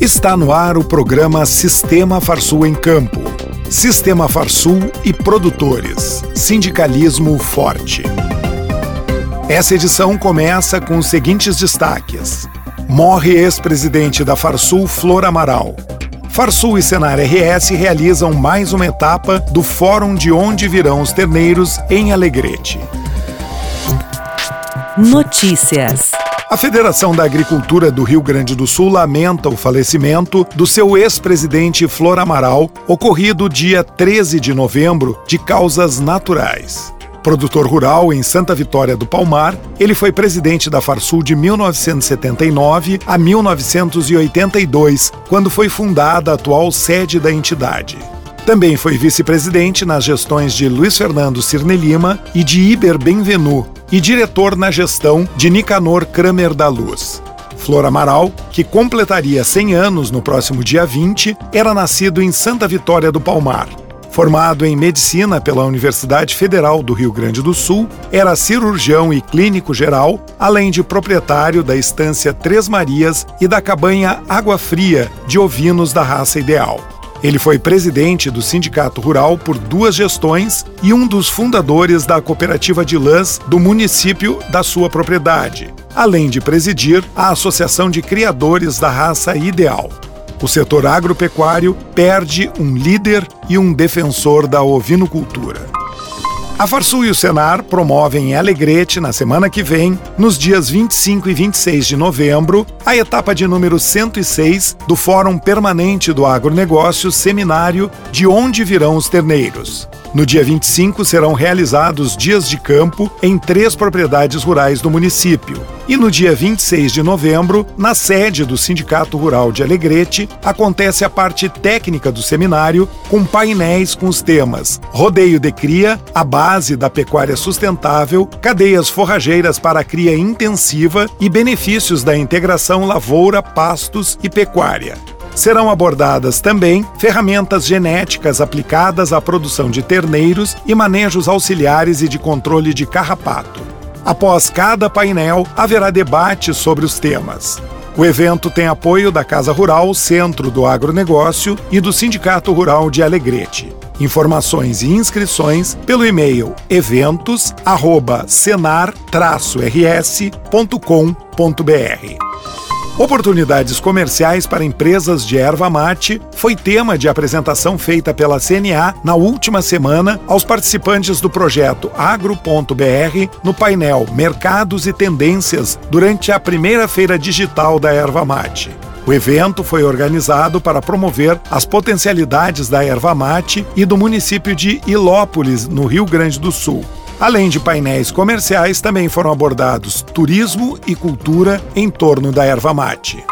Está no ar o programa Sistema Farsul em Campo. Sistema Farsul e produtores. Sindicalismo forte. Essa edição começa com os seguintes destaques. Morre ex-presidente da Farsul, Flor Amaral. Farsul e Senar RS realizam mais uma etapa do Fórum de Onde Virão os Terneiros em Alegrete. Notícias. A Federação da Agricultura do Rio Grande do Sul lamenta o falecimento do seu ex-presidente Flor Amaral, ocorrido dia 13 de novembro, de causas naturais. Produtor rural em Santa Vitória do Palmar, ele foi presidente da Farsul de 1979 a 1982, quando foi fundada a atual sede da entidade. Também foi vice-presidente nas gestões de Luiz Fernando Cirne Lima e de Iber Benvenu, e diretor na gestão de Nicanor Kramer da Luz. Flor Amaral, que completaria 100 anos no próximo dia 20, era nascido em Santa Vitória do Palmar. Formado em medicina pela Universidade Federal do Rio Grande do Sul, era cirurgião e clínico geral, além de proprietário da estância Três Marias e da cabanha Água Fria de ovinos da raça ideal. Ele foi presidente do Sindicato Rural por duas gestões e um dos fundadores da cooperativa de lãs do município da sua propriedade, além de presidir a Associação de Criadores da Raça Ideal. O setor agropecuário perde um líder e um defensor da ovinocultura. A Farsul e o Senar promovem em Alegrete, na semana que vem, nos dias 25 e 26 de novembro, a etapa de número 106 do Fórum Permanente do Agronegócio Seminário De Onde Virão os Terneiros. No dia 25 serão realizados dias de campo em três propriedades rurais do município. E no dia 26 de novembro, na sede do Sindicato Rural de Alegrete, acontece a parte técnica do seminário com painéis com os temas Rodeio de Cria, a base da pecuária sustentável, cadeias forrageiras para a cria intensiva e benefícios da integração lavoura, pastos e pecuária. Serão abordadas também ferramentas genéticas aplicadas à produção de terneiros e manejos auxiliares e de controle de carrapato. Após cada painel, haverá debate sobre os temas. O evento tem apoio da Casa Rural Centro do Agronegócio e do Sindicato Rural de Alegrete. Informações e inscrições pelo e-mail eventos@senar-rs.com.br. Oportunidades comerciais para empresas de erva mate foi tema de apresentação feita pela CNA na última semana aos participantes do projeto Agro.br no painel Mercados e Tendências durante a primeira feira digital da erva mate. O evento foi organizado para promover as potencialidades da erva mate e do município de Ilópolis, no Rio Grande do Sul. Além de painéis comerciais, também foram abordados turismo e cultura em torno da erva mate.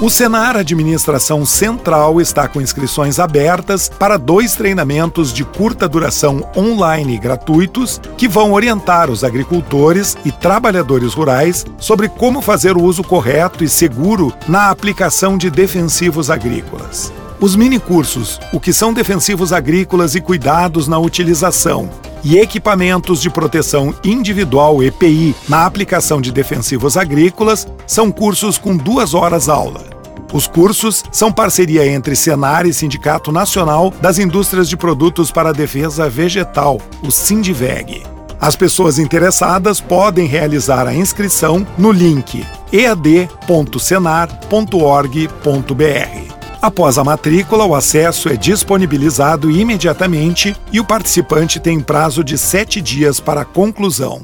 O Senar Administração Central está com inscrições abertas para dois treinamentos de curta duração online gratuitos que vão orientar os agricultores e trabalhadores rurais sobre como fazer o uso correto e seguro na aplicação de defensivos agrícolas. Os minicursos O que são defensivos agrícolas e cuidados na utilização e equipamentos de proteção individual EPI na aplicação de defensivos agrícolas são cursos com duas horas aula. Os cursos são parceria entre Senar e Sindicato Nacional das Indústrias de Produtos para a Defesa Vegetal, o Sindiveg. As pessoas interessadas podem realizar a inscrição no link ead.senar.org.br. Após a matrícula, o acesso é disponibilizado imediatamente e o participante tem prazo de sete dias para a conclusão.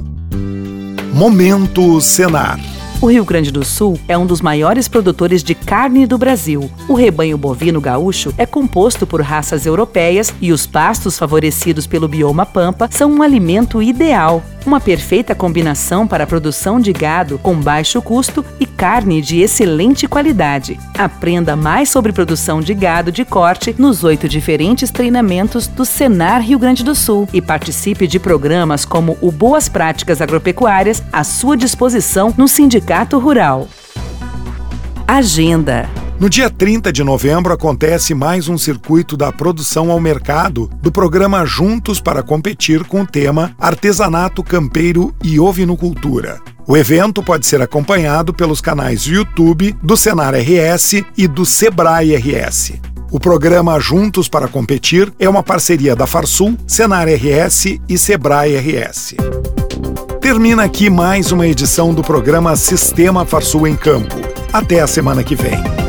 Momento Senar. O Rio Grande do Sul é um dos maiores produtores de carne do Brasil. O rebanho bovino gaúcho é composto por raças europeias e os pastos favorecidos pelo bioma pampa são um alimento ideal. Uma perfeita combinação para a produção de gado com baixo custo e carne de excelente qualidade. Aprenda mais sobre produção de gado de corte nos oito diferentes treinamentos do Senar Rio Grande do Sul e participe de programas como o Boas Práticas Agropecuárias à sua disposição no Sindicato Rural. Agenda no dia 30 de novembro acontece mais um circuito da produção ao mercado do programa Juntos para Competir com o tema Artesanato Campeiro e Ovinocultura. O evento pode ser acompanhado pelos canais YouTube do Senar RS e do Sebrae RS. O programa Juntos para Competir é uma parceria da Farsul, Senar RS e Sebrae RS. Termina aqui mais uma edição do programa Sistema Farsul em Campo. Até a semana que vem.